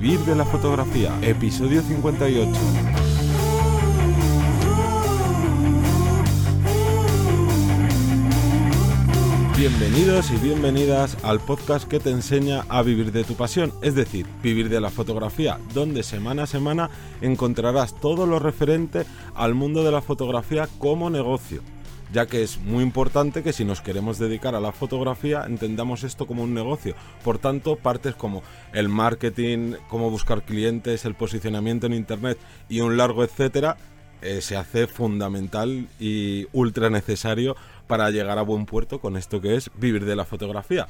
Vivir de la fotografía, episodio 58. Bienvenidos y bienvenidas al podcast que te enseña a vivir de tu pasión, es decir, vivir de la fotografía, donde semana a semana encontrarás todo lo referente al mundo de la fotografía como negocio ya que es muy importante que si nos queremos dedicar a la fotografía entendamos esto como un negocio. Por tanto, partes como el marketing, cómo buscar clientes, el posicionamiento en internet y un largo etcétera, eh, se hace fundamental y ultra necesario para llegar a buen puerto con esto que es vivir de la fotografía.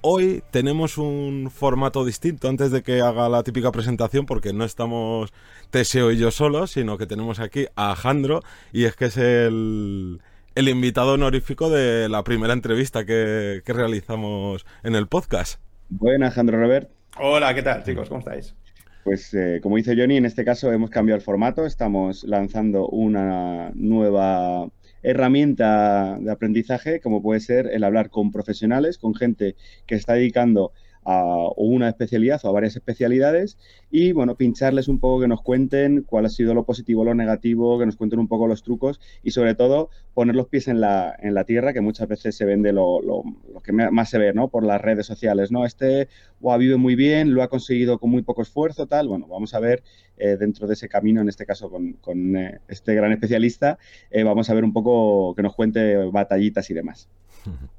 Hoy tenemos un formato distinto antes de que haga la típica presentación porque no estamos Teseo y yo solos, sino que tenemos aquí a Alejandro y es que es el, el invitado honorífico de la primera entrevista que, realizamos en el podcast. Buenas, Alejandro Robert. Hola, ¿qué tal, chicos? ¿Cómo estáis? Pues eh, como dice Johnny, en este caso hemos cambiado el formato, estamos lanzando una nueva herramienta de aprendizaje, como puede ser el hablar con profesionales, con gente que está dedicando a una especialidad o a varias especialidades y, bueno, pincharles un poco que nos cuenten cuál ha sido lo positivo, lo negativo, que nos cuenten un poco los trucos y, sobre todo, poner los pies en la, en la tierra, que muchas veces se vende lo, lo, que más se ve, ¿no? Por las redes sociales, ¿no? Este wow, vive muy bien, lo ha conseguido con muy poco esfuerzo, tal. Bueno, vamos a ver eh, dentro de ese camino, en este caso con, con eh, este gran especialista, eh, vamos a ver un poco que nos cuente batallitas y demás.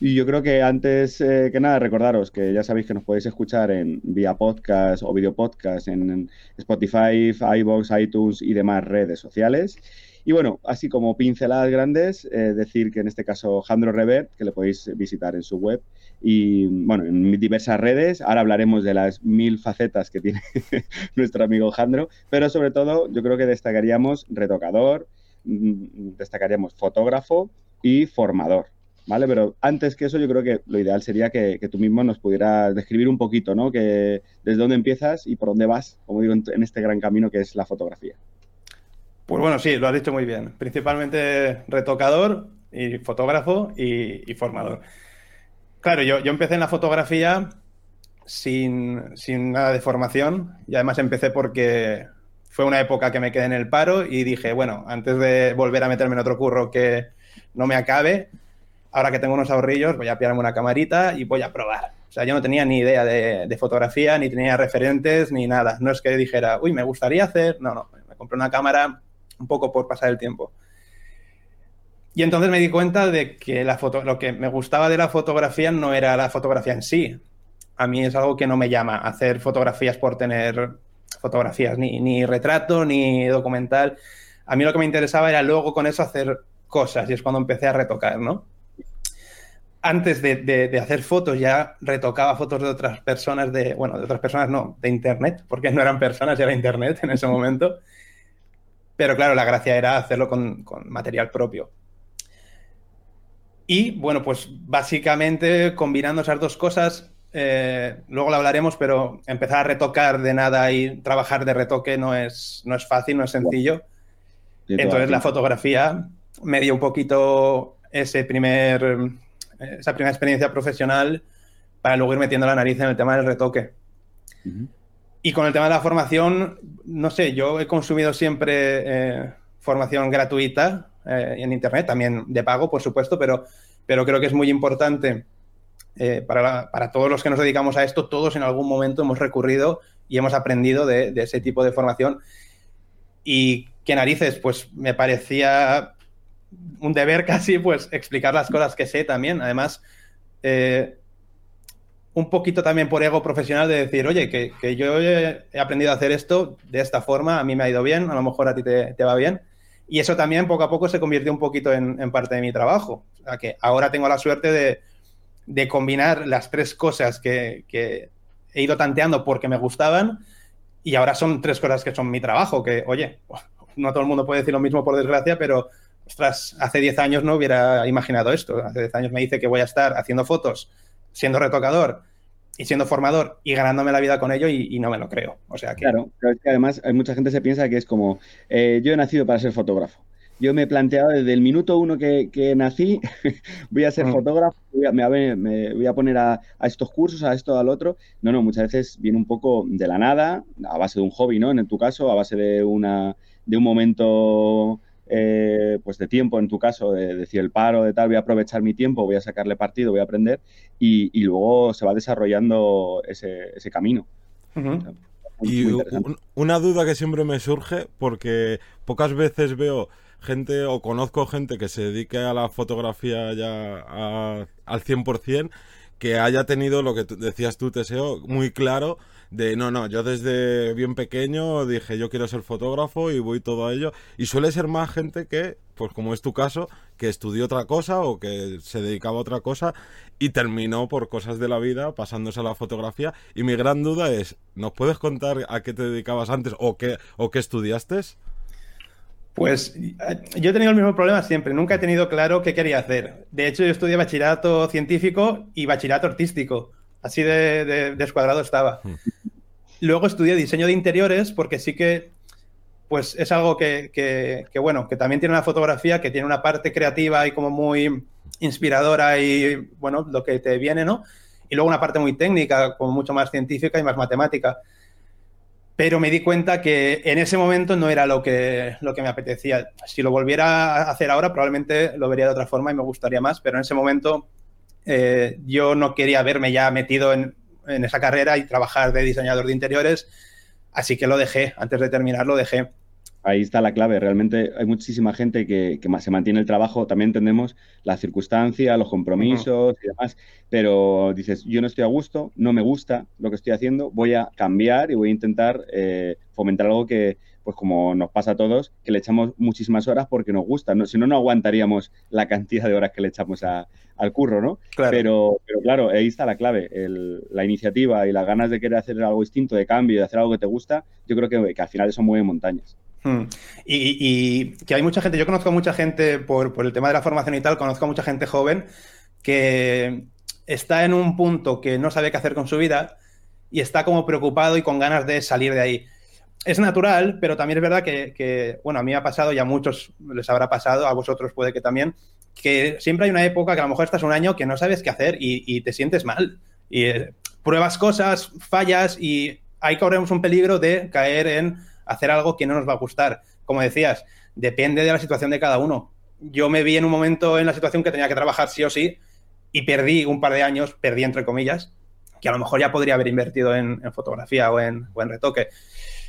Y yo creo que antes eh, que nada, recordaros que ya sabéis que nos podéis escuchar en vía podcast o video podcast en Spotify, iVoox, iTunes y demás redes sociales. Y bueno, así como pinceladas grandes, eh, decir que en este caso Jandro Revert, que le podéis visitar en su web y bueno, en diversas redes. Ahora hablaremos de las mil facetas que tiene nuestro amigo Jandro, pero sobre todo yo creo que destacaríamos retocador, mm, destacaríamos fotógrafo y formador. ¿Vale? Pero antes que eso, yo creo que lo ideal sería que, tú mismo nos pudieras describir un poquito, ¿no? Que desde dónde empiezas y por dónde vas, como digo, en, este gran camino que es la fotografía. Pues bueno, sí, lo has dicho muy bien. Principalmente retocador y fotógrafo y, formador. Claro, yo, yo, empecé en la fotografía sin, sin nada de formación y además empecé porque fue una época que me quedé en el paro y dije, bueno, antes de volver a meterme en otro curro que no me acabe, ahora que tengo unos ahorrillos, voy a pillarme una camarita y voy a probar. O sea, yo no tenía ni idea de, fotografía, ni tenía referentes, ni nada. No es que dijera, uy, me gustaría hacer. No, no, me compré una cámara un poco por pasar el tiempo. Y entonces me di cuenta de que la foto, lo que me gustaba de la fotografía no era la fotografía en sí. A mí es algo que no me llama, hacer fotografías por tener fotografías, ni, ni retrato, ni documental. A mí lo que me interesaba era luego con eso hacer cosas y es cuando empecé a retocar, ¿no? Antes de, hacer fotos ya retocaba fotos de otras personas, de, bueno, de otras personas no, de internet, porque no eran personas, era internet en ese momento. Pero claro, la gracia era hacerlo con, material propio. Y bueno, pues básicamente combinando esas dos cosas, eh, luego lo hablaremos, pero empezar a retocar de nada y trabajar de retoque no es, no es fácil, no es sencillo. Entonces la fotografía me dio un poquito ese primer esa primera experiencia profesional para luego ir metiendo la nariz en el tema del retoque. Y con el tema de la formación, no sé, yo he consumido siempre eh, formación gratuita eh, en Internet, también de pago, por supuesto, pero, pero creo que es muy importante eh, para, para, todos los que nos dedicamos a esto, todos en algún momento hemos recurrido y hemos aprendido de, de ese tipo de formación. Y qué narices, pues me parecía un deber casi, pues, explicar las cosas que sé también. Además, eh, un poquito también por ego profesional de decir, oye, que, yo he aprendido a hacer esto de esta forma, a mí me ha ido bien, a lo mejor a ti te, va bien. Y eso también poco a poco se convirtió un poquito en, parte de mi trabajo. Que ahora tengo la suerte de, combinar las tres cosas que, que, he ido tanteando porque me gustaban y ahora son tres cosas que son mi trabajo, que, oye, no todo el mundo puede decir lo mismo por desgracia, pero ostras, hace 10 años no hubiera imaginado esto. Hace 10 años me dice que voy a estar haciendo fotos, siendo retocador y siendo formador y ganándome la vida con ello y, no me lo creo. O sea Claro, es que además hay mucha gente se piensa que es como, eh, yo he nacido para ser fotógrafo. yo me he planteado desde el minuto uno que, nací, voy a ser mm. fotógrafo, me, voy a poner a, estos cursos, a esto, al otro. No, no, muchas veces viene un poco de la nada, a base de un hobby, ¿no? En tu caso, a base de, una, de un momento eh, pues de tiempo, en tu caso, de, decir el paro, de tal, voy a aprovechar mi tiempo, voy a sacarle partido, voy a aprender y, luego se va desarrollando ese, ese camino. y una duda que siempre me surge, porque pocas veces veo gente o conozco gente que se dedique a la fotografía ya al 100%, que haya tenido lo que decías tú, Teseo, muy claro de no, no, yo desde bien pequeño dije yo quiero ser fotógrafo y voy todo a ello. Y suele ser más gente que, pues como es tu caso, que estudió otra cosa o que se dedicaba a otra cosa y terminó por cosas de la vida pasándose a la fotografía. Y mi gran duda es, ¿nos puedes contar a qué te dedicabas antes o qué, o qué estudiaste? Pues eh, yo he tenido el mismo problema siempre, nunca he tenido claro qué quería hacer. De hecho, yo estudié bachillerato científico y bachillerato artístico. Así de, descuadrado estaba. Hmm. Luego estudié diseño de interiores porque sí que pues es algo que, bueno, que también tiene una fotografía que tiene una parte creativa y como muy inspiradora y, bueno, lo que te viene, ¿no? Y luego una parte muy técnica, como mucho más científica y más matemática. Pero me di cuenta que en ese momento no era lo que, lo que me apetecía. Si lo volviera a hacer ahora, probablemente lo vería de otra forma y me gustaría más, pero en ese momento eh, yo no quería verme ya metido en, esa carrera y trabajar de diseñador de interiores, así que lo dejé, antes de terminar lo dejé. Ahí está la clave. Realmente hay muchísima gente que, se mantiene el trabajo. También entendemos la circunstancia, los compromisos y demás. Pero dices, yo no estoy a gusto, no me gusta lo que estoy haciendo, voy a cambiar y voy a intentar eh, fomentar algo que, pues como nos pasa a todos, que le echamos muchísimas horas porque nos gusta. ¿no? Si no, no aguantaríamos la cantidad de horas que le echamos al curro, ¿no? Pero, pero claro, ahí está la clave. la iniciativa y las ganas de querer hacer algo distinto, de cambio, de hacer algo que te gusta, yo creo que, al final eso mueve montañas. Hmm. Y, que hay mucha gente, yo conozco a mucha gente por, por el tema de la formación y tal, conozco a mucha gente joven que está en un punto que no sabe qué hacer con su vida y está como preocupado y con ganas de salir de ahí es natural, pero también es verdad que, bueno, a mí me ha pasado y a muchos les habrá pasado, a vosotros puede que también, que siempre hay una época que a lo mejor estás un año que no sabes qué hacer y, te sientes mal. Y eh, pruebas cosas, fallas y ahí corremos un peligro de caer en hacer algo que no nos va a gustar. Como decías, depende de la situación de cada uno. Yo me vi en un momento en la situación que tenía que trabajar sí o sí y perdí un par de años, perdí entre comillas, que a lo mejor ya podría haber invertido en, fotografía o en, o en retoque.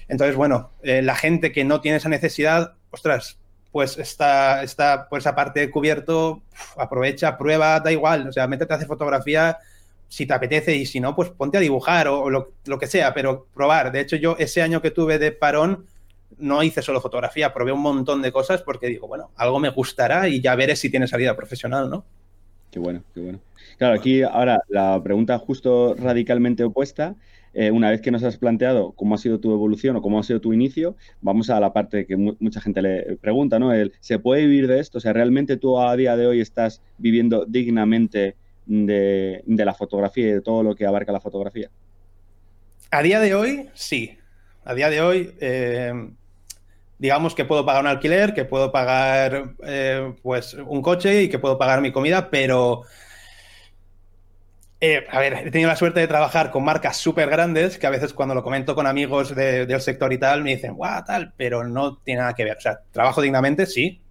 Entonces, bueno, eh, la gente que no tiene esa necesidad, ostras, pues está, está por esa parte cubierto, aprovecha, prueba, da igual, o sea, métete a hacer fotografía si te apetece y si no, pues ponte a dibujar o, lo, que sea, pero probar. De hecho, yo ese año que tuve de parón no hice solo fotografía, probé un montón de cosas porque digo, bueno, algo me gustará y ya veré si tiene salida profesional, ¿no? Qué bueno, qué bueno. Claro, aquí ahora la pregunta justo radicalmente opuesta eh, una vez que nos has planteado cómo ha sido tu evolución o cómo ha sido tu inicio, vamos a la parte que mucha gente le pregunta, ¿no? El, ¿Se puede vivir de esto? O sea, ¿realmente tú a día de hoy estás viviendo dignamente de, la fotografía y de todo lo que abarca la fotografía? A día de hoy, sí. A día de hoy, eh, digamos que puedo pagar un alquiler, que puedo pagar eh, pues un coche y que puedo pagar mi comida, pero eh, a ver, he tenido la suerte de trabajar con marcas súper grandes que a veces cuando lo comento con amigos del sector y tal me dicen, guau, tal, pero no tiene nada que ver. O sea, trabajo dignamente, sí,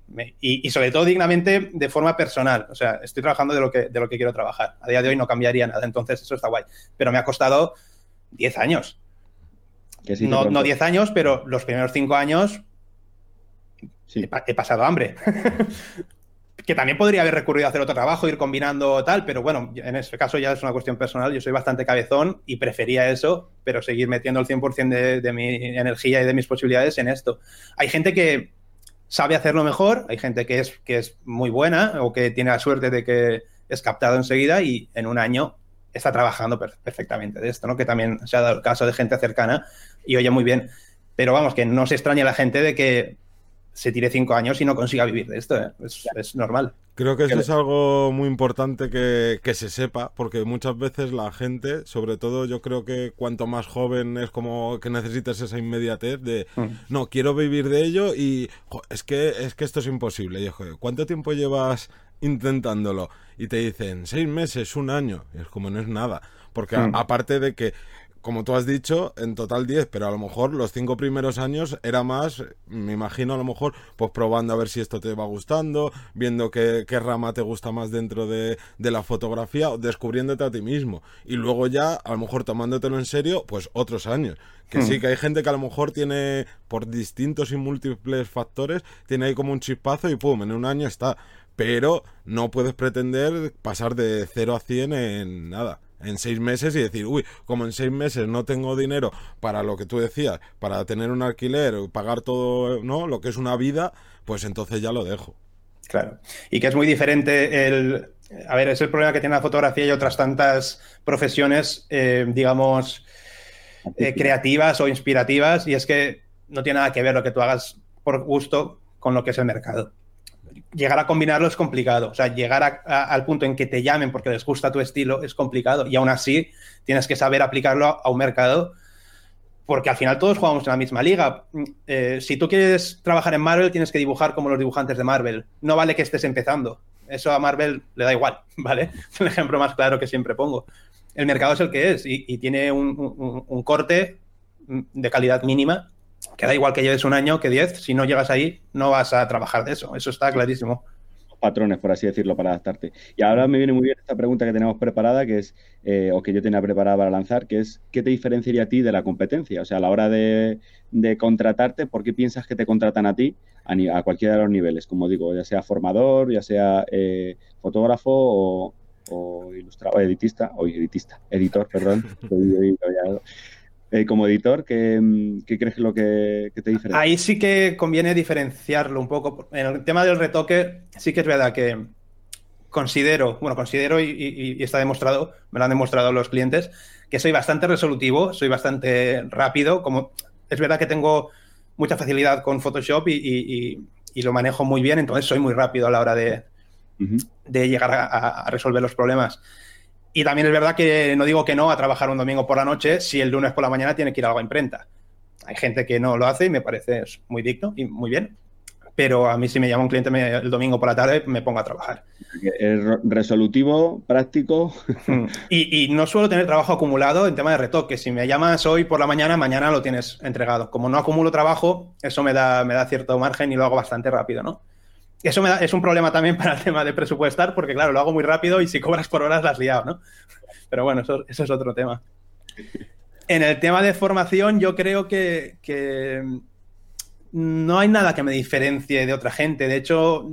y, sobre todo dignamente de forma personal. O sea, estoy trabajando de lo, que, de lo que quiero trabajar. A día de hoy no cambiaría nada, entonces eso está guay. Pero me ha costado 10 años. no, no 10 años, pero los primeros 5 años he, he, pasado hambre. que también podría haber recurrido a hacer otro trabajo, ir combinando tal, pero bueno, en ese caso ya es una cuestión personal. Yo soy bastante cabezón y prefería eso, pero seguir metiendo el 100% de, de mi energía y de mis posibilidades en esto. Hay gente que sabe hacerlo mejor, hay gente que es, que es muy buena o que tiene la suerte de que es captado enseguida y en un año está trabajando perfectamente de esto, ¿no? Que también se ha dado el caso de gente cercana y oye muy bien. Pero vamos, que no se extraña la gente de que se tire cinco años y no consiga vivir de esto. ¿eh? Es, normal. Creo que eso es algo muy importante que, se sepa, porque muchas veces la gente, sobre todo yo creo que cuanto más joven es como que necesitas esa inmediatez de, mm. no, quiero vivir de ello y es, que, es que esto es imposible. Y, ¿Cuánto tiempo llevas intentándolo? Y te dicen, seis meses, un año. Y es como no es nada. Porque mm. aparte de que como tú has dicho, en total 10, pero a lo mejor los cinco primeros años era más, me imagino a lo mejor, pues probando a ver si esto te va gustando, viendo qué, rama te gusta más dentro de, la fotografía, descubriéndote a ti mismo. Y luego ya, a lo mejor tomándotelo en serio, pues otros años. Que sí, hmm. que hay gente que a lo mejor tiene, por distintos y múltiples factores, tiene ahí como un chispazo y pum, en un año está. Pero no puedes pretender pasar de 0 a 100 en nada en seis meses y decir, uy, como en seis meses no tengo dinero para lo que tú decías, para tener un alquiler, pagar todo, ¿no? Lo que es una vida, pues entonces ya lo dejo. Claro. Y que es muy diferente el. A ver, es el problema que tiene la fotografía y otras tantas profesiones, eh, digamos, eh, creativas o inspirativas, y es que no tiene nada que ver lo que tú hagas por gusto con lo que es el mercado llegar a combinarlo es complicado. O sea, llegar al punto en que te llamen porque les gusta tu estilo es complicado. Y aún así, tienes que saber aplicarlo a un mercado porque al final todos jugamos en la misma liga. Eh, si tú quieres trabajar en Marvel, tienes que dibujar como los dibujantes de Marvel. No vale que estés empezando. Eso a Marvel le da igual, ¿vale? El ejemplo más claro que siempre pongo. El mercado es el que es y, tiene un corte de calidad mínima que da igual que lleves un año que diez, si no llegas ahí, no vas a trabajar de eso. Eso está clarísimo. Patrones, por así decirlo, para adaptarte. Y ahora me viene muy bien esta pregunta que tenemos preparada, que es, eh, o que yo tenía preparada para lanzar, que es, ¿qué te diferenciaría a ti de la competencia? O sea, a la hora de, contratarte, ¿por qué piensas que te contratan a ti a, cualquiera de los niveles? Como digo, ya sea formador, ya sea eh, fotógrafo o, o ilustrador, o editista, o editista, editor, perdón. Eh, como editor, ¿qué, ¿qué, crees lo que, te diferencia? Ahí sí que conviene diferenciarlo un poco. En el tema del retoque, sí que es verdad que considero, bueno, considero y, está demostrado, me lo han demostrado los clientes, que soy bastante resolutivo, soy bastante rápido. Como es verdad que tengo mucha facilidad con Photoshop y, lo manejo muy bien, entonces soy muy rápido a la hora de, de llegar a resolver los problemas. Y también es verdad que no digo que no a trabajar un domingo por la noche si el lunes por la mañana tiene que ir a algo a imprenta. Hay gente que no lo hace y me parece muy digno y muy bien. Pero a mí si me llama un cliente el domingo por la tarde, me pongo a trabajar. Es resolutivo, práctico. Mm. Y, y, no suelo tener trabajo acumulado en tema de retoque. Si me llamas hoy por la mañana, mañana lo tienes entregado. Como no acumulo trabajo, eso me da, me da cierto margen y lo hago bastante rápido, ¿no? Eso es un problema también para el tema de presupuestar, porque claro, lo hago muy rápido y si cobras por horas las liado, ¿no? Pero bueno, eso, es otro tema. En el tema de formación, yo creo que, no hay nada que me diferencie de otra gente. De hecho,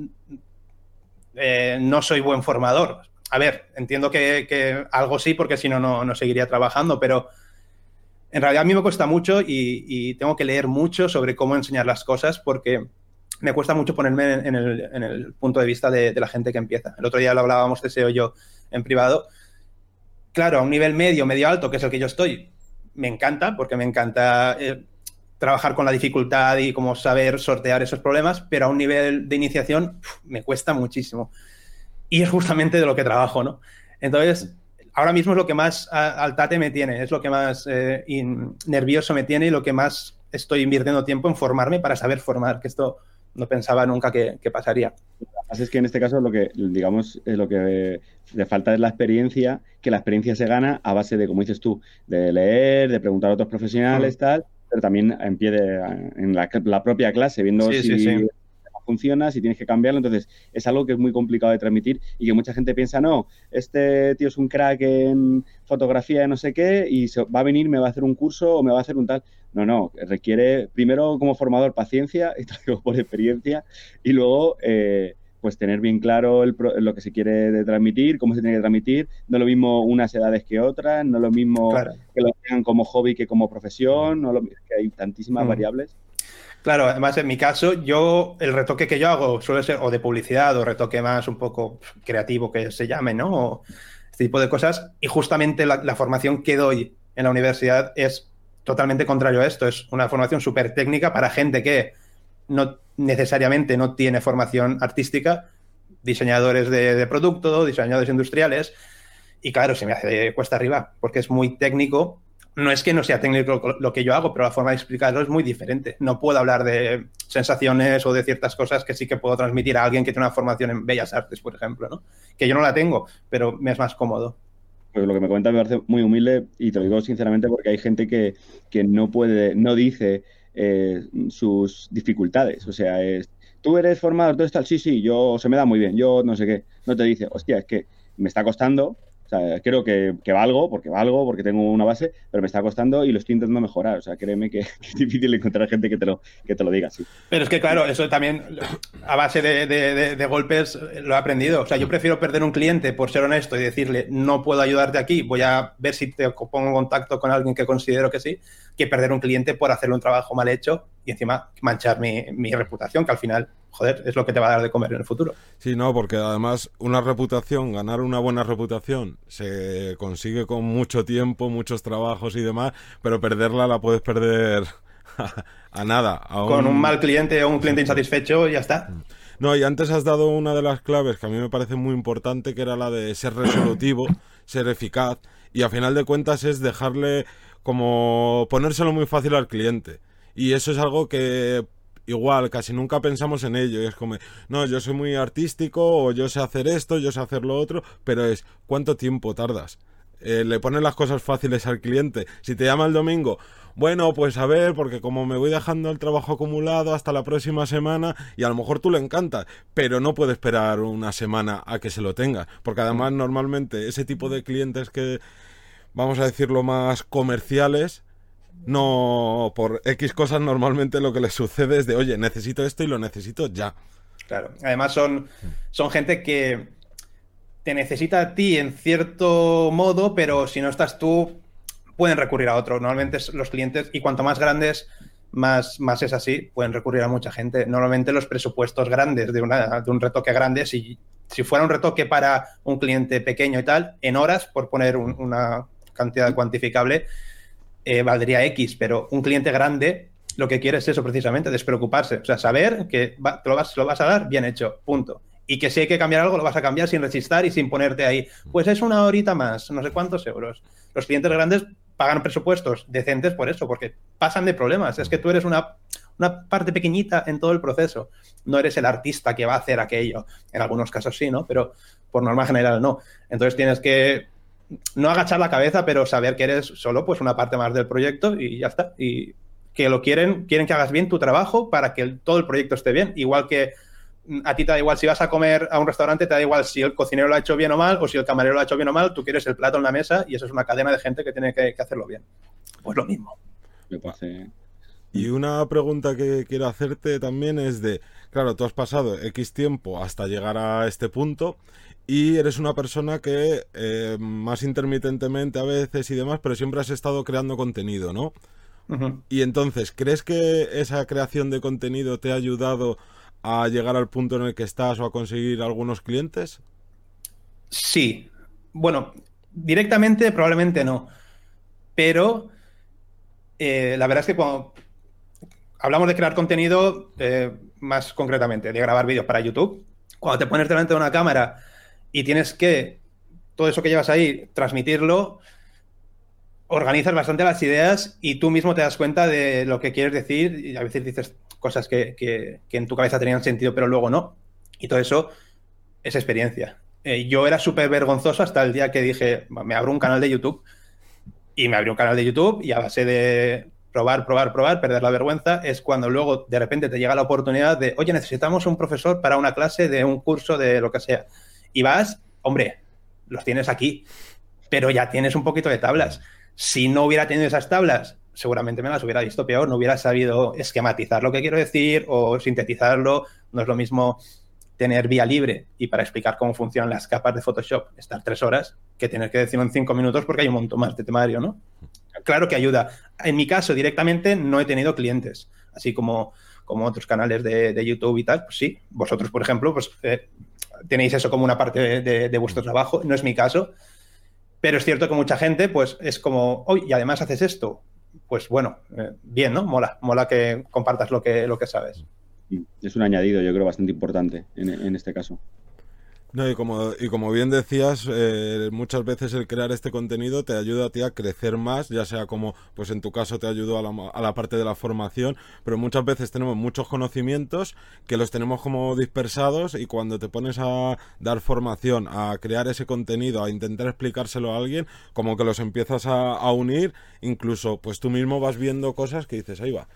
eh, no soy buen formador. A ver, entiendo que, algo sí, porque si no, no seguiría trabajando, pero en realidad a mí me cuesta mucho y tengo que leer mucho sobre cómo enseñar las cosas, porque me cuesta mucho ponerme en, el, punto de vista de, la gente que empieza. El otro día lo hablábamos de SEO yo en privado. Claro, a un nivel medio, medio alto, que es el que yo estoy, me encanta, porque me encanta eh, trabajar con la dificultad y como saber sortear esos problemas, pero a un nivel de iniciación me cuesta muchísimo. Y es justamente de lo que trabajo, ¿no? Entonces, ahora mismo es lo que más al tate me tiene, es lo que más eh, nervioso me tiene y lo que más estoy invirtiendo tiempo en formarme para saber formar, que esto no pensaba nunca que, pasaría. Así es que en este caso lo que, digamos, lo que le falta es la experiencia, que la experiencia se gana a base de, como dices tú, de leer, de preguntar a otros profesionales, mm. tal, pero también en pie de, en la, propia clase, viendo si funciona, si tienes que cambiarlo. Entonces, es algo que es muy complicado de transmitir y que mucha gente piensa, no, este tío es un crack en fotografía de no sé qué y va a venir, me va a hacer un curso o me va a hacer un tal. No, no, requiere primero como formador paciencia, y digo por experiencia, y luego... Eh, pues tener bien claro lo que se quiere transmitir, cómo se tiene que transmitir. No lo mismo unas edades que otras, no lo mismo que lo tengan como hobby que como profesión, no lo, que hay tantísimas mm. variables. Claro, además en mi caso, yo el retoque que yo hago suele ser o de publicidad o retoque más un poco creativo que se llame, ¿no? O este tipo de cosas. Y justamente la, formación que doy en la universidad es totalmente contrario a esto. Es una formación súper técnica para gente que no necesariamente no tiene formación artística, diseñadores de, producto, diseñadores industriales, y claro, se me hace cuesta arriba, porque es muy técnico. No es que no sea técnico lo que yo hago, pero la forma de explicarlo es muy diferente. No puedo hablar de sensaciones o de ciertas cosas que sí que puedo transmitir a alguien que tiene una formación en bellas artes, por ejemplo, ¿no? Que yo no la tengo, pero me es más cómodo. Pues lo que me cuenta me parece muy humilde y te lo digo sinceramente porque hay gente que, que no puede, no dice eh, sus dificultades. O sea, es, tú eres formador, tú estás, sí, sí, yo se me da muy bien, yo no sé qué. No te dice, hostia, es que me está costando, o sea, creo que, valgo, porque valgo, porque tengo una base, pero me está costando y lo estoy intentando mejorar. O sea, créeme que, es difícil encontrar gente que te lo, que te lo diga así. Pero es que, claro, eso también a base de, golpes lo he aprendido. O sea, yo prefiero perder un cliente por ser honesto y decirle, no puedo ayudarte aquí, voy a ver si te pongo en contacto con alguien que considero que sí, que perder un cliente por hacerle un trabajo mal hecho y encima manchar mi, mi reputación, que al final joder, es lo que te va a dar de comer en el futuro. Sí, no, porque además una reputación, ganar una buena reputación, se consigue con mucho tiempo, muchos trabajos y demás, pero perderla la puedes perder a, nada. Con un mal cliente o un cliente insatisfecho, ya está. No, y antes has dado una de las claves que a mí me parece muy importante, que era la de ser resolutivo, ser eficaz, y a final de cuentas es dejarle como ponérselo muy fácil al cliente. Y eso es algo que igual, casi nunca pensamos en ello. es como, no, yo soy muy artístico, o yo sé hacer esto, yo sé hacer lo otro, pero es, ¿cuánto tiempo tardas? Eh, le pones las cosas fáciles al cliente. Si te llama el domingo, bueno, pues a ver, porque como me voy dejando el trabajo acumulado hasta la próxima semana, y a lo mejor tú le encanta, pero no puede esperar una semana a que se lo tenga. Porque además, normalmente, ese tipo de clientes que, vamos a decirlo, más comerciales, no por X cosas normalmente lo que les sucede es de, oye, necesito esto y lo necesito ya. Claro, además son, son gente que te necesita a ti en cierto modo, pero si no estás tú, pueden recurrir a otro. Normalmente los clientes, y cuanto más grandes, más, más es así, pueden recurrir a mucha gente. Normalmente los presupuestos grandes de, un retoque grande, si, si fuera un retoque para un cliente pequeño y tal, en horas, por poner una cantidad cuantificable, eh, valdría X, pero un cliente grande lo que quiere es eso precisamente, despreocuparse. O sea, saber que te lo vas, lo vas a dar bien hecho, punto. Y que si hay que cambiar algo, lo vas a cambiar sin resistir y sin ponerte ahí. Pues es una horita más, no sé cuántos euros. Los clientes grandes pagan presupuestos decentes por eso, porque pasan de problemas. Es que tú eres una, una parte pequeñita en todo el proceso. No eres el artista que va a hacer aquello. En algunos casos sí, ¿no? Pero por norma general no. Entonces tienes que no agachar la cabeza, pero saber que eres solo pues una parte más del proyecto y ya está. Y que lo quieren, quieren que hagas bien tu trabajo para que todo el proyecto esté bien. Igual que mm, a ti te da igual si vas a comer a un restaurante, te da igual si el cocinero lo ha hecho bien o mal o si el camarero lo ha hecho bien o mal, tú quieres el plato en la mesa y eso es una cadena de gente que tiene que, hacerlo bien. Pues lo mismo. Y una pregunta que quiero hacerte también es de, claro, tú has pasado X tiempo hasta llegar a este punto y eres una persona que eh, más intermitentemente a veces y demás, pero siempre has estado creando contenido, ¿no? Y entonces, ¿crees que esa creación de contenido te ha ayudado a llegar al punto en el que estás o a conseguir algunos clientes? Sí. Bueno, directamente probablemente no. Pero eh, la verdad es que cuando hablamos de crear contenido, eh, más concretamente, de grabar vídeos para YouTube, cuando te pones delante de una cámara y tienes que, todo eso que llevas ahí, transmitirlo, organizas bastante las ideas y tú mismo te das cuenta de lo que quieres decir y a veces dices cosas que, en tu cabeza tenían sentido pero luego no. Y todo eso es experiencia. Eh, yo era súper vergonzoso hasta el día que dije, me abro un canal de YouTube y me abrí un canal de YouTube y a base de probar, probar, probar, perder la vergüenza, es cuando luego de repente te llega la oportunidad de, oye, necesitamos un profesor para una clase de un curso de lo que sea y vas, hombre, los tienes aquí, pero ya tienes un poquito de tablas. Si no hubiera tenido esas tablas, seguramente me las hubiera visto peor, no hubiera sabido esquematizar lo que quiero decir o sintetizarlo. No es lo mismo tener vía libre y para explicar cómo funcionan las capas de Photoshop estar tres horas que tener que decirlo en cinco minutos porque hay un montón más de temario, ¿no? Claro que ayuda. En mi caso, directamente no he tenido clientes, así como, como otros canales de, YouTube y tal. Pues sí, vosotros, por ejemplo, pues eh, tenéis eso como una parte de, vuestro trabajo, no es mi caso, pero es cierto que mucha gente pues es como, hoy y además haces esto, pues bueno, eh, bien, ¿no? Mola, mola que compartas lo que, lo que sabes. Es un añadido, yo creo, bastante importante en este caso. No, y como, y como bien decías, eh, muchas veces el crear este contenido te ayuda a ti a crecer más, ya sea como, pues en tu caso te ayudó a la, a la parte de la formación, pero muchas veces tenemos muchos conocimientos que los tenemos como dispersados y cuando te pones a dar formación, a crear ese contenido, a intentar explicárselo a alguien, como que los empiezas a, unir, incluso pues tú mismo vas viendo cosas que dices, ahí va,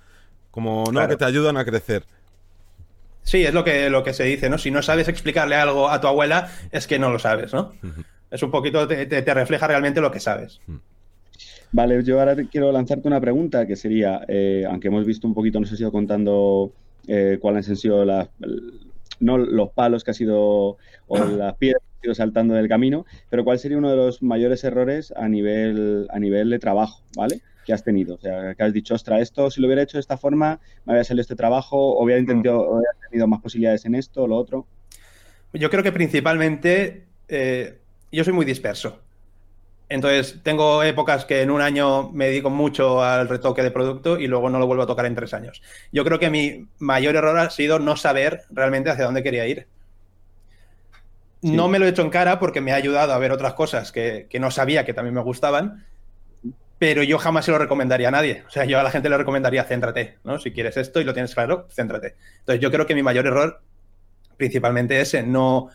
como no, que te ayudan a crecer. Sí, es lo que, lo que se dice, ¿no? Si no sabes explicarle algo a tu abuela, es que no lo sabes, ¿no? Es un poquito, te, refleja realmente lo que sabes. Vale, yo ahora quiero lanzarte una pregunta que sería, eh, aunque hemos visto un poquito, nos has ido contando eh, cuáles han sido las, no los palos que ha sido o las piedras que has ido saltando del camino, pero cuál sería uno de los mayores errores a nivel, a nivel de trabajo, ¿vale? Que has tenido? O sea, que has dicho, ostra, esto si lo hubiera hecho de esta forma, me había salido este trabajo, o hubiera, intentado, mm. tenido más posibilidades en esto o lo otro. Yo creo que principalmente eh, yo soy muy disperso. Entonces, tengo épocas que en un año me dedico mucho al retoque de producto y luego no lo vuelvo a tocar en tres años. Yo creo que mi mayor error ha sido no saber realmente hacia dónde quería ir. No me lo he hecho en cara porque me ha ayudado a ver otras cosas que, que no sabía que también me gustaban, pero yo jamás se lo recomendaría a nadie. O sea, yo a la gente le recomendaría céntrate, ¿no? Si quieres esto y lo tienes claro, céntrate. Entonces, yo creo que mi mayor error principalmente es no,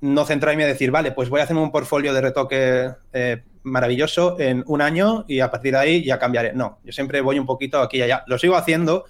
no centrarme a decir, vale, pues voy a hacerme un portfolio de retoque eh, maravilloso en un año y a partir de ahí ya cambiaré. No, yo siempre voy un poquito aquí y allá. Lo sigo haciendo,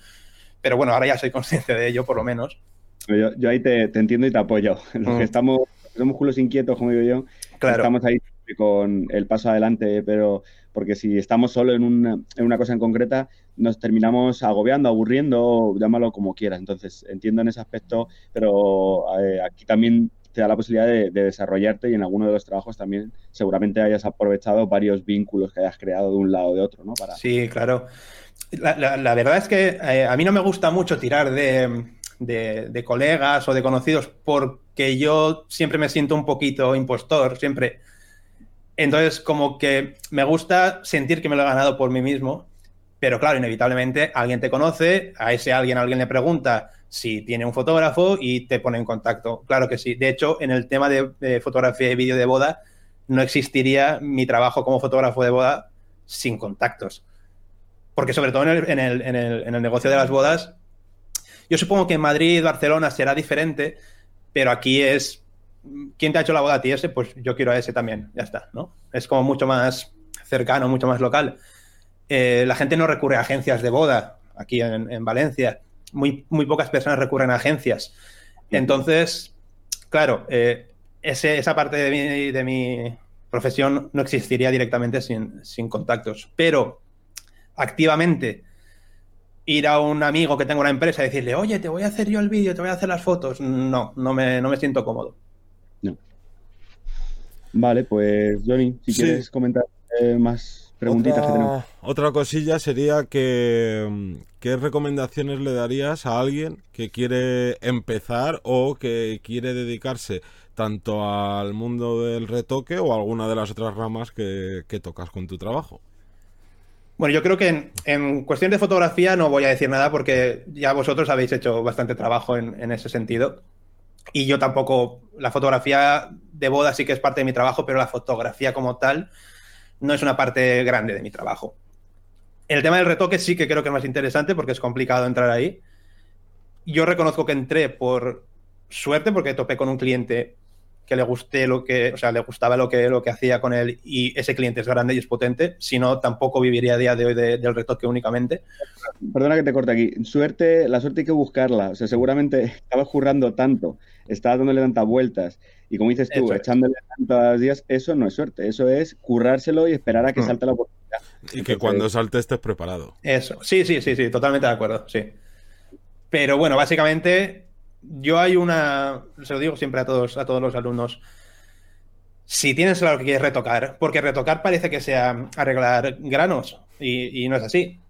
pero bueno, ahora ya soy consciente de ello, por lo menos. Yo, ahí te, entiendo y te apoyo. Los que mm. estamos, somos culos inquietos, como digo yo, claro. estamos ahí con el paso adelante, pero porque si estamos solo en una, cosa en concreta, nos terminamos agobiando, aburriendo, llámalo como quieras. Entonces, entiendo en ese aspecto, pero eh, aquí también te da la posibilidad de, desarrollarte y en alguno de los trabajos también seguramente hayas aprovechado varios vínculos que hayas creado de un lado o de otro, ¿no? Sí, claro. La, verdad es que eh, a mí no me gusta mucho tirar de, de, colegas o de conocidos porque yo siempre me siento un poquito impostor, siempre entonces, como que me gusta sentir que me lo he ganado por mí mismo, pero claro, inevitablemente alguien te conoce, a ese alguien alguien le pregunta si tiene un fotógrafo y te pone en contacto. Claro que sí. De hecho, en el tema de, fotografía y vídeo de boda, no existiría mi trabajo como fotógrafo de boda sin contactos. Porque sobre todo en el, en el, el, en el negocio de las bodas, yo supongo que en Madrid, Barcelona será diferente, pero aquí es ¿quién te ha hecho la boda a ti ese? Pues yo quiero a ese también, ya está, ¿no? Es como mucho más cercano, mucho más local. Eh, la gente no recurre a agencias de boda aquí en, Valencia. Muy, muy, pocas personas recurren a agencias. Entonces, claro, eh, esa parte de mi, de mi, profesión no existiría directamente sin, sin contactos. Pero activamente ir a un amigo que tenga una empresa y decirle, oye, te voy a hacer yo el vídeo, te voy a hacer las fotos. No, no me, no me siento cómodo. Vale, pues Johnny, si quieres comentar eh, más preguntitas otra, que tenemos. Otra cosilla sería que mm, ¿qué recomendaciones le darías a alguien que quiere empezar o que quiere dedicarse tanto al mundo del retoque o a alguna de las otras ramas que, tocas con tu trabajo? Bueno, yo creo que en, cuestión de fotografía no voy a decir nada porque ya vosotros habéis hecho bastante trabajo en, en ese sentido. Y yo tampoco, la fotografía de boda sí que es parte de mi trabajo, pero la fotografía como tal no es una parte grande de mi trabajo. El tema del retoque sí que creo que es más interesante porque es complicado entrar ahí. Yo reconozco que entré por suerte porque topé con un cliente que le guste lo que, o sea, le gustaba lo que, lo que hacía con él y ese cliente es grande y es potente, si no, tampoco viviría a día de hoy del retoque únicamente. Perdona que te corte aquí. Suerte, la suerte hay que buscarla. O sea, seguramente estabas currando tanto, estabas dándole tantas vueltas y como dices tú, echándole tantos días, eso no es suerte, eso es currárselo y esperar a que mm. salte la oportunidad. Y que cuando salte estés preparado. Eso, sí, sí, sí, sí, totalmente de acuerdo, sí. Pero bueno, básicamente yo hay una, se lo digo siempre a todos, a todos los alumnos, si tienes claro que quieres retocar, porque retocar parece que sea arreglar granos y, no es así.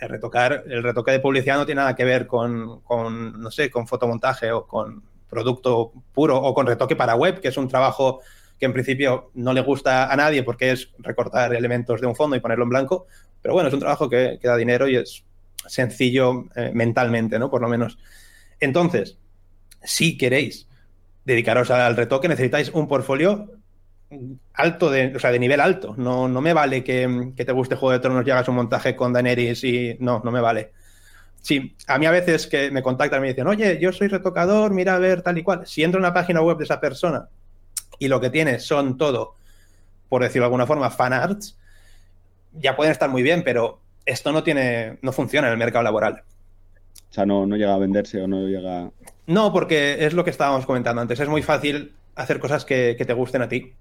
El retocar, el retoque de publicidad no tiene nada que ver con, con, no sé, con fotomontaje o con producto puro o con retoque para web, que es un trabajo que en principio no le gusta a nadie porque es recortar elementos de un fondo y ponerlo en blanco, pero bueno, es un trabajo que, que da dinero y es sencillo eh, mentalmente, ¿no? Por lo menos. Entonces, si queréis dedicaros al retoque, necesitáis un portfolio alto, de, o sea, de nivel alto. No, no me vale que, te guste Juego de Tronos y hagas un montaje con Daenerys y no, no me vale. Sí, a mí a veces que me contactan y me dicen, oye, yo soy retocador, mira a ver tal y cual. Si entro en la página web de esa persona y lo que tiene son todo, por decirlo de alguna forma, fan arts, ya pueden estar muy bien, pero esto no tiene, no funciona en el mercado laboral. O sea, no, no llega a venderse o no llega. No, porque es lo que estábamos comentando antes. Es muy fácil hacer cosas que, te gusten a ti.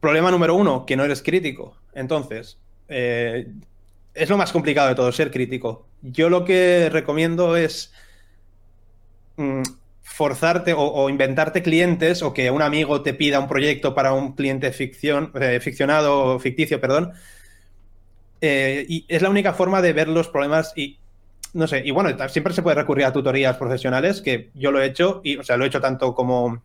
Problema número uno, que no eres crítico. Entonces, eh, es lo más complicado de todo, ser crítico. Yo lo que recomiendo es mm, forzarte o, inventarte clientes o que un amigo te pida un proyecto para un cliente ficción, eh, ficcionado, ficticio, perdón. Eh, y es la única forma de ver los problemas y no sé, y bueno, siempre se puede recurrir a tutorías profesionales, que yo lo he hecho, y o sea, lo he hecho tanto como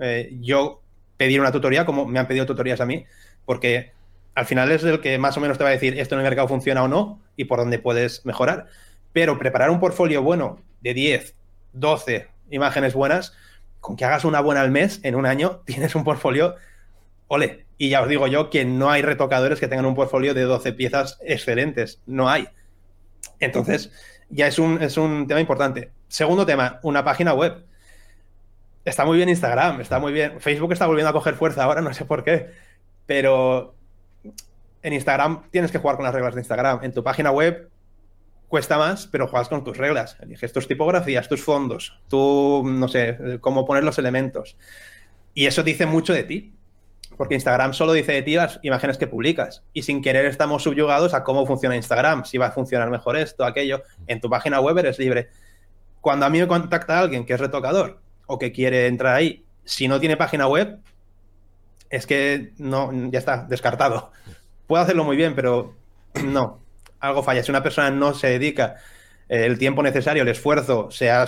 eh, yo pedir una tutoría como me han pedido tutorías a mí, porque al final es el que más o menos te va a decir esto en el mercado funciona o no y por dónde puedes mejorar. Pero preparar un portfolio bueno de 10, 12 imágenes buenas, con que hagas una buena al mes, en un año tienes un portfolio, ole. Y ya os digo yo que no hay retocadores que tengan un portfolio de 12 piezas excelentes, no hay. Entonces, ya es un, es un tema importante. Segundo tema, una página web. Está muy bien Instagram, está muy bien. Facebook está volviendo a coger fuerza ahora, no sé por qué. Pero en Instagram tienes que jugar con las reglas de Instagram. En tu página web cuesta más, pero juegas con tus reglas. Eliges tus tipografías, tus fondos, tú, no sé, cómo poner los elementos. Y eso dice mucho de ti. Porque Instagram solo dice de ti las imágenes que publicas. Y sin querer estamos subyugados a cómo funciona Instagram, si va a funcionar mejor esto, aquello. En tu página web eres libre. Cuando a mí me contacta alguien que es retocador o que quiere entrar ahí, si no tiene página web, es que no, ya está, descartado. Puedo hacerlo muy bien, pero no, algo falla. Si una persona no se dedica eh, el tiempo necesario, el esfuerzo, sea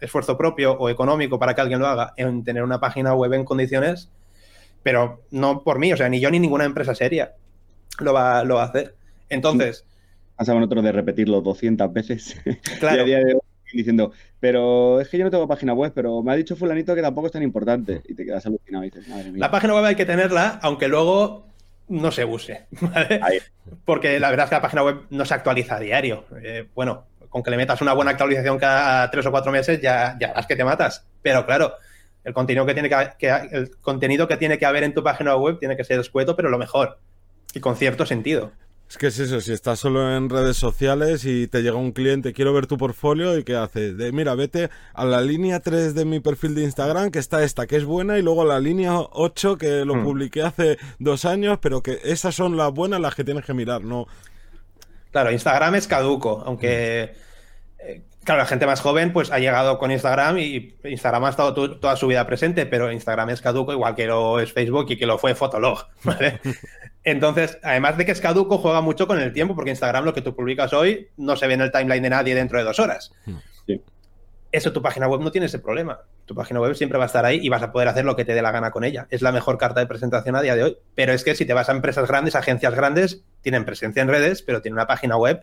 esfuerzo propio o económico para que alguien lo haga, en tener una página web en condiciones, pero no por mí, o sea, ni yo ni ninguna empresa seria lo va, lo a hacer. Entonces... Pasaba otro de repetirlo 200 veces. Claro. diciendo, pero es que yo no tengo página web, pero me ha dicho fulanito que tampoco es tan importante. Y te quedas alucinado y dices, madre mía. La página web hay que tenerla, aunque luego no se use. Porque la verdad es que la página web no se actualiza a diario. Eh, bueno, con que le metas una buena actualización cada tres o cuatro meses, ya, ya que te matas. Pero claro, el contenido que tiene que, el contenido que tiene que haber en tu página web tiene que ser escueto, pero lo mejor. Y con cierto sentido. Es que es eso, si estás solo en redes sociales y te llega un cliente, quiero ver tu portfolio, ¿y qué hace? De, mira, vete a la línea 3 de mi perfil de Instagram, que está esta, que es buena, y luego a la línea 8, que lo hmm. publiqué hace dos años, pero que esas son las buenas las que tienes que mirar, ¿no? Claro, Instagram es caduco, aunque... Eh, Claro, la gente más joven pues ha llegado con Instagram y Instagram ha estado toda su vida presente, pero Instagram es caduco igual que lo es Facebook y que lo fue Fotolog, Entonces, además de que es caduco, juega mucho con el tiempo, porque Instagram lo que tú publicas hoy no se ve en el timeline de nadie dentro de dos horas. Eso tu página web no tiene ese problema. Tu página web siempre va a estar ahí y vas a poder hacer lo que te dé la gana con ella. Es la mejor carta de presentación a día de hoy. Pero es que si te vas a empresas grandes, agencias grandes, tienen presencia en redes, pero tienen una página web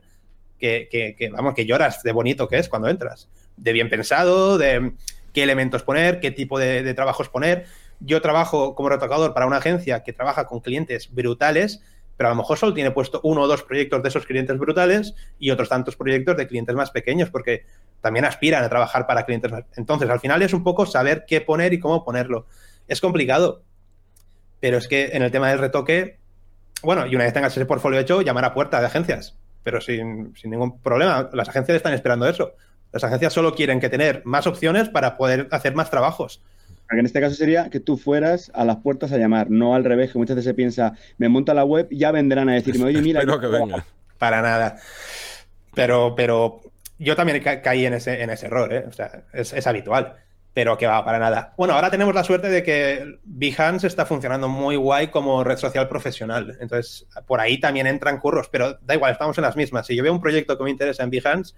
que, vamos, que lloras de bonito que es cuando entras. De bien pensado, de qué elementos poner, qué tipo de, trabajos poner. Yo trabajo como retocador para una agencia que trabaja con clientes brutales, pero a lo mejor solo tiene puesto uno o dos proyectos de esos clientes brutales y otros tantos proyectos de clientes más pequeños, porque también aspiran a trabajar para clientes más. Entonces, al final es un poco saber qué poner y cómo ponerlo. Es complicado, pero es que en el tema del retoque, bueno, y una vez tengas ese portfolio hecho, llamar a puerta de agencias pero sin, ningún problema. Las agencias están esperando eso. Las agencias solo quieren que tener más opciones para poder hacer más trabajos. En este caso sería que tú fueras a las puertas a llamar, no al revés, que muchas veces se piensa, me monta la web, ya vendrán a decirme, oye, mira. Espero que venga. Para nada. Pero, pero yo también caí en ese, en ese error, ¿eh? O sea, es, es habitual pero que va para nada. Bueno, ahora tenemos la suerte de que Behance está funcionando muy guay como red social profesional. Entonces, por ahí también entran curros, pero da igual, estamos en las mismas. Si yo veo un proyecto que me interesa en Behance,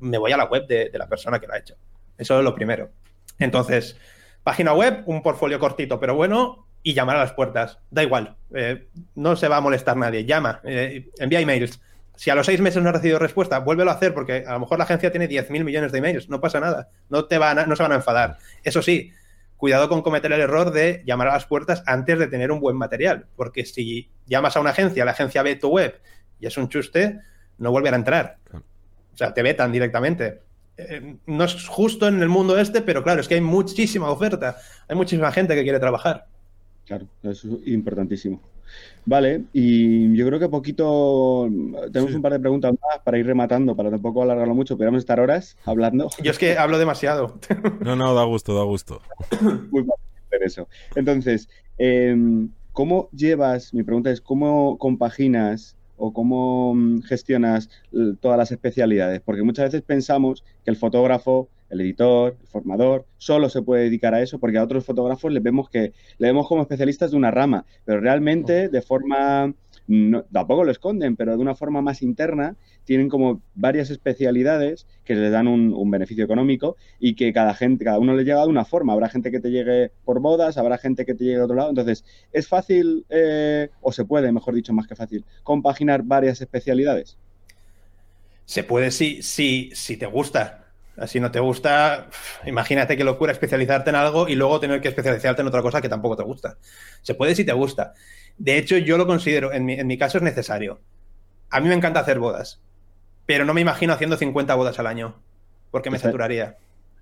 me voy a la web de, la persona que lo ha hecho. Eso es lo primero. Entonces, página web, un portfolio cortito, pero bueno, y llamar a las puertas. Da igual, eh, no se va a molestar nadie. Llama, eh, envía emails, Si a los seis meses no has recibido respuesta, vuélvelo a hacer porque a lo mejor la agencia tiene 10.000 millones de emails, no pasa nada, no, te van no se van a enfadar. Eso sí, cuidado con cometer el error de llamar a las puertas antes de tener un buen material, porque si llamas a una agencia, la agencia ve tu web y es un chuste, no volverá a entrar. O sea, te vetan directamente. Eh, no es justo en el mundo este, pero claro, es que hay muchísima oferta, hay muchísima gente que quiere trabajar. Claro, eso es importantísimo. Vale, y yo creo que poquito. Tenemos un par de preguntas más para ir rematando, para tampoco alargarlo mucho. Podríamos estar horas hablando. Yo es que hablo demasiado. No, no, da gusto, da gusto. Muy fácil eso. Entonces, em, ¿cómo llevas? Mi pregunta es: ¿cómo compaginas o cómo mm, gestionas todas las especialidades? Porque muchas veces pensamos que el fotógrafo el editor, el formador, solo se puede dedicar a eso porque a otros fotógrafos les vemos que le vemos como especialistas de una rama, pero realmente de forma tampoco lo esconden, pero de una forma más interna tienen como varias especialidades que les dan un, beneficio económico y que cada gente, cada uno le llega de una forma. Habrá gente que te llegue por bodas, habrá gente que te llegue de otro lado. Entonces, ¿es fácil eh, o se puede, mejor dicho, más que fácil, compaginar varias especialidades? Se puede si, si, si te gusta. Si no te gusta, imagínate qué locura especializarte en algo y luego tener que especializarte en otra cosa que tampoco te gusta. Se puede si te gusta. De hecho, yo lo considero, en mi, caso es necesario. A mí me encanta hacer bodas, pero no me imagino haciendo 50 bodas al año, porque me saturaría.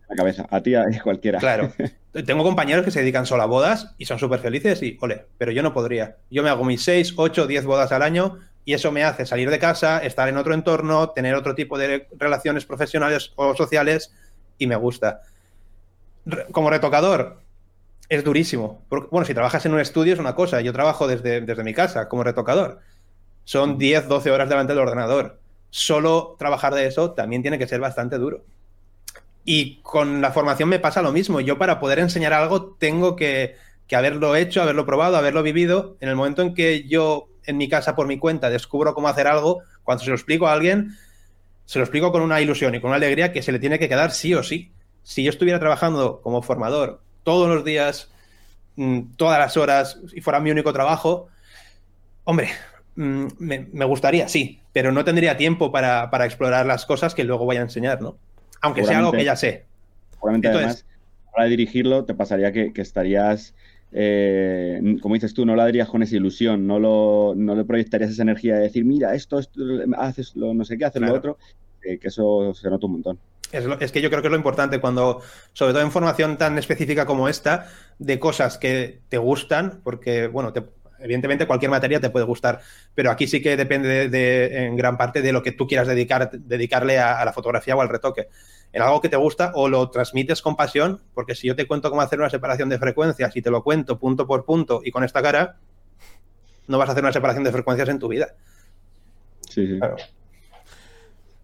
La cabeza, a ti, a cualquiera. Claro. Tengo compañeros que se dedican solo a bodas y son súper felices y, ole, pero yo no podría. Yo me hago mis 6, 8, 10 bodas al año y eso me hace salir de casa, estar en otro entorno, tener otro tipo de relaciones profesionales o sociales y me gusta. Como retocador, es durísimo. bueno, si trabajas en un estudio es una cosa, yo trabajo desde, desde mi casa como retocador. Son 10, 12 horas delante del ordenador. Solo trabajar de eso también tiene que ser bastante duro. Y con la formación me pasa lo mismo. Yo para poder enseñar algo tengo que, que haberlo hecho, haberlo probado, haberlo vivido. En el momento en que yo en mi casa por mi cuenta, descubro cómo hacer algo, cuando se lo explico a alguien, se lo explico con una ilusión y con una alegría que se le tiene que quedar sí o sí. Si yo estuviera trabajando como formador todos los días, mm, todas las horas, y fuera mi único trabajo, hombre, mm, me, gustaría, sí, pero no tendría tiempo para, explorar las cosas que luego voy a enseñar, ¿no? Aunque sea algo que ya sé. Seguramente, además, para dirigirlo, te pasaría que estarías eh, como dices tú, no lo harías con esa ilusión, no, lo, no le proyectarías esa energía de decir, mira, esto, haces lo, no sé qué, haces lo otro, que eso se nota un montón. Es, que yo creo que es lo importante cuando, sobre todo en formación tan específica como esta, de cosas que te gustan, porque, bueno, evidentemente cualquier materia te puede gustar, pero aquí sí que depende de, en gran parte de lo que tú quieras dedicar, dedicarle a la fotografía o al retoque en algo que te gusta o lo transmites con pasión, porque si yo te cuento cómo hacer una separación de frecuencias y te lo cuento punto por punto y con esta cara, no vas a hacer una separación de frecuencias en tu vida. Sí, sí. Claro.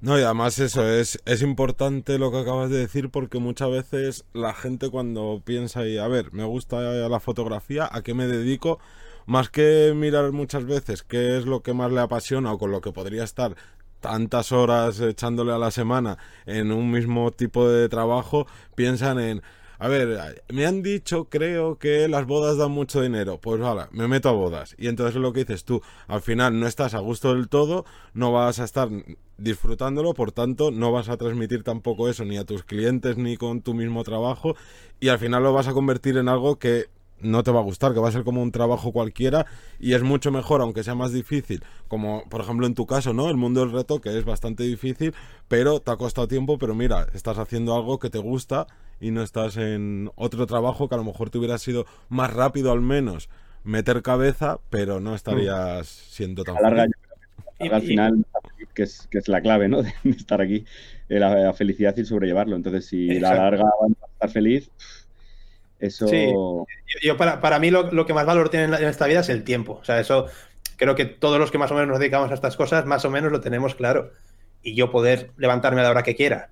No, y además eso es, es importante lo que acabas de decir porque muchas veces la gente cuando piensa y a ver, me gusta la fotografía, ¿a qué me dedico? Más que mirar muchas veces qué es lo que más le apasiona o con lo que podría estar tantas horas echándole a la semana en un mismo tipo de trabajo, piensan en, a ver, me han dicho, creo que las bodas dan mucho dinero. Pues vale, me meto a bodas. Y entonces lo que dices tú, al final no estás a gusto del todo, no vas a estar disfrutándolo, por tanto, no vas a transmitir tampoco eso ni a tus clientes ni con tu mismo trabajo. Y al final lo vas a convertir en algo que no te va a gustar, que va a ser como un trabajo cualquiera y es mucho mejor, aunque sea más difícil, como por ejemplo en tu caso, ¿no? El mundo del reto, que es bastante difícil, pero te ha costado tiempo, pero mira, estás haciendo algo que te gusta y no estás en otro trabajo que a lo mejor te hubiera sido más rápido al menos meter cabeza, pero no estarías siendo tan... larga, al final, que es, que es la clave, ¿no? De estar aquí, eh, la, felicidad y sobrellevarlo. Entonces, si la larga va a estar feliz eso... Sí, yo, para, para mí lo, que más valor tiene en, esta vida es el tiempo. O sea, eso creo que todos los que más o menos nos dedicamos a estas cosas, más o menos lo tenemos claro. Y yo poder levantarme a la hora que quiera,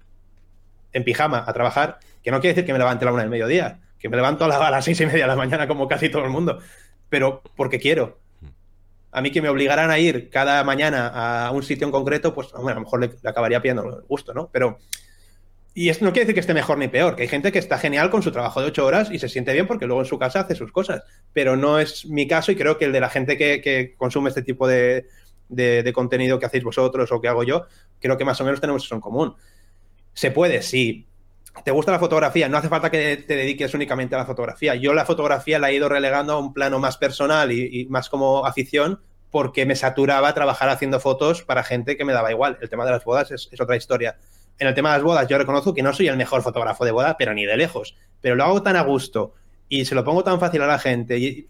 en pijama, a trabajar, que no quiere decir que me levante a la una del mediodía, que me levanto a, a las seis y media de la mañana como casi todo el mundo, pero porque quiero. A mí que me obligaran a ir cada mañana a un sitio en concreto, pues a lo mejor le, le acabaría pidiendo el gusto, ¿no? Pero y esto no quiere decir que esté mejor ni peor, que hay gente que está genial con su trabajo de ocho horas y se siente bien porque luego en su casa hace sus cosas. Pero no es mi caso y creo que el de la gente que, consume este tipo de, contenido que hacéis vosotros o que hago yo, creo que más o menos tenemos eso en común. Se puede, sí. ¿Te gusta la fotografía? No hace falta que te dediques únicamente a la fotografía. Yo la fotografía la he ido relegando a un plano más personal y, más como afición porque me saturaba trabajar haciendo fotos para gente que me daba igual. El tema de las bodas es otra historia. En el tema de las bodas yo reconozco que no soy el mejor fotógrafo de boda, pero ni de lejos. Pero lo hago tan a gusto y se lo pongo tan fácil a la gente y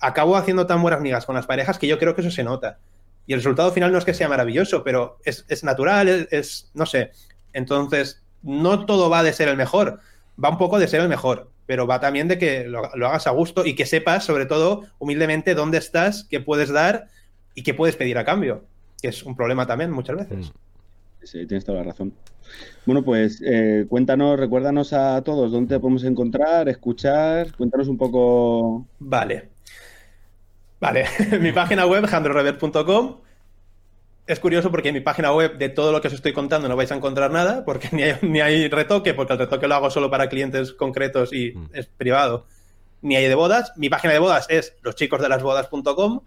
acabo haciendo tan buenas migas con las parejas que yo creo que eso se nota. Y el resultado final no es que sea maravilloso, pero es, natural, es, no sé. Entonces, no todo va de ser el mejor, va un poco de ser el mejor, pero va también de que lo, hagas a gusto y que sepas, sobre todo, humildemente, dónde estás, qué puedes dar y qué puedes pedir a cambio, que es un problema también muchas veces. Mm. Sí, tienes toda la razón. Bueno, pues eh, cuéntanos, recuérdanos a todos dónde te podemos encontrar, escuchar, cuéntanos un poco. Vale. Vale, mi página web, jandrorever.com. Es curioso porque en mi página web de todo lo que os estoy contando no vais a encontrar nada, porque ni hay, ni hay retoque, porque el retoque lo hago solo para clientes concretos y mm. es privado, ni hay de bodas. Mi página de bodas es loschicosdelasbodas.com.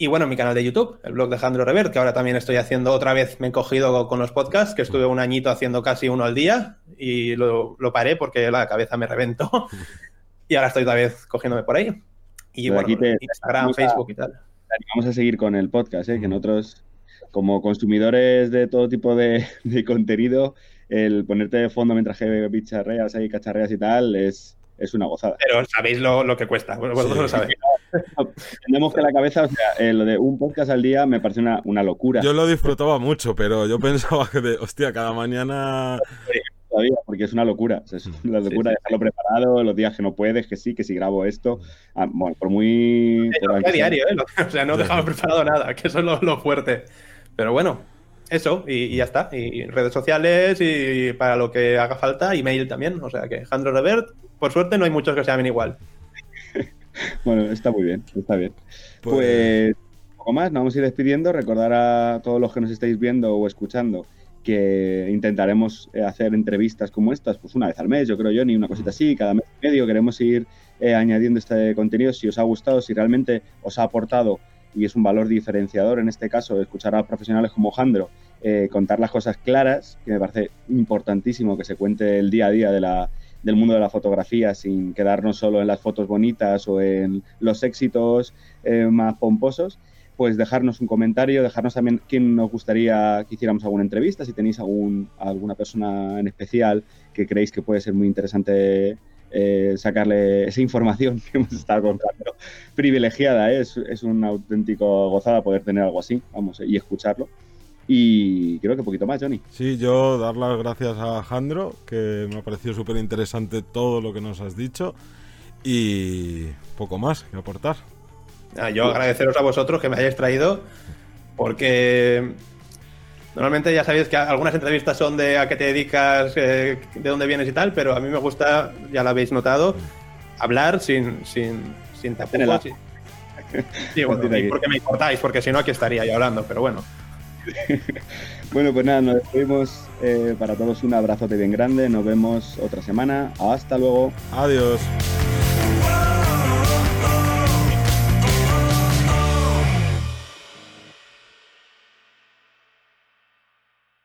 Y bueno, mi canal de YouTube, el blog de Jandro Revert, que ahora también estoy haciendo otra vez, me he cogido con los podcasts, que estuve un añito haciendo casi uno al día y lo, lo paré porque la cabeza me reventó. y ahora estoy otra vez cogiéndome por ahí. Y bueno, Instagram, Facebook y tal. Vamos a seguir con el podcast, ¿eh? que nosotros, como consumidores de todo tipo de, contenido, el ponerte de fondo mientras que bicharreas y cacharreas y tal es, es una gozada. Pero sabéis lo, que cuesta, vosotros lo sabéis. Tenemos que la cabeza, o sea, eh, lo de un podcast al día me parece una, una, locura. Yo lo disfrutaba mucho, pero yo pensaba que, de, hostia, cada mañana todavía, porque es una locura. es una locura dejarlo preparado, los días que no puedes, que sí, que si grabo esto. Ah, bueno, por muy. diario, ¿eh? O sea, no dejamos preparado nada, que eso es lo, fuerte. Pero bueno, eso, y, ya está. Y redes sociales y para lo que haga falta, email también. O sea que Jandro Revert, por suerte no hay muchos que se llamen igual. bueno, está muy bien, está bien. Pues, pues poco más, nos vamos a ir despidiendo. Recordar a todos los que nos estáis viendo o escuchando que intentaremos eh, hacer entrevistas como estas, pues una vez al mes, yo creo yo, ni una cosita así, cada mes y medio queremos ir eh, añadiendo este contenido. Si os ha gustado, si realmente os ha aportado y es un valor diferenciador en este caso, escuchar a profesionales como Jandro eh, contar las cosas claras, que me parece importantísimo que se cuente el día a día de la, del mundo de la fotografía sin quedarnos solo en las fotos bonitas o en los éxitos más pomposos pues dejarnos un comentario, dejarnos también quién nos gustaría que hiciéramos alguna entrevista, si tenéis algún, alguna persona en especial que creéis que puede ser muy interesante eh, sacarle esa información que hemos estado contando. Privilegiada, ¿eh? es, es una auténtico gozada poder tener algo así, vamos, y escucharlo. Y creo que un poquito más, Johnny. Sí, yo dar las gracias a Jandro, que me ha parecido súper interesante todo lo que nos has dicho. Y poco más que aportar. Ah, yo agradeceros a vosotros que me hayáis traído, porque normalmente ya sabéis que algunas entrevistas son de a qué te dedicas, eh, de dónde vienes y tal, pero a mí me gusta, ya lo habéis notado, hablar sin, sin, sin tapujos. Sí, bueno, porque me importáis, porque si no aquí estaría yo hablando, pero bueno. bueno, pues nada, nos despedimos eh, para todos un abrazote bien grande, nos vemos otra semana, hasta luego. Adiós.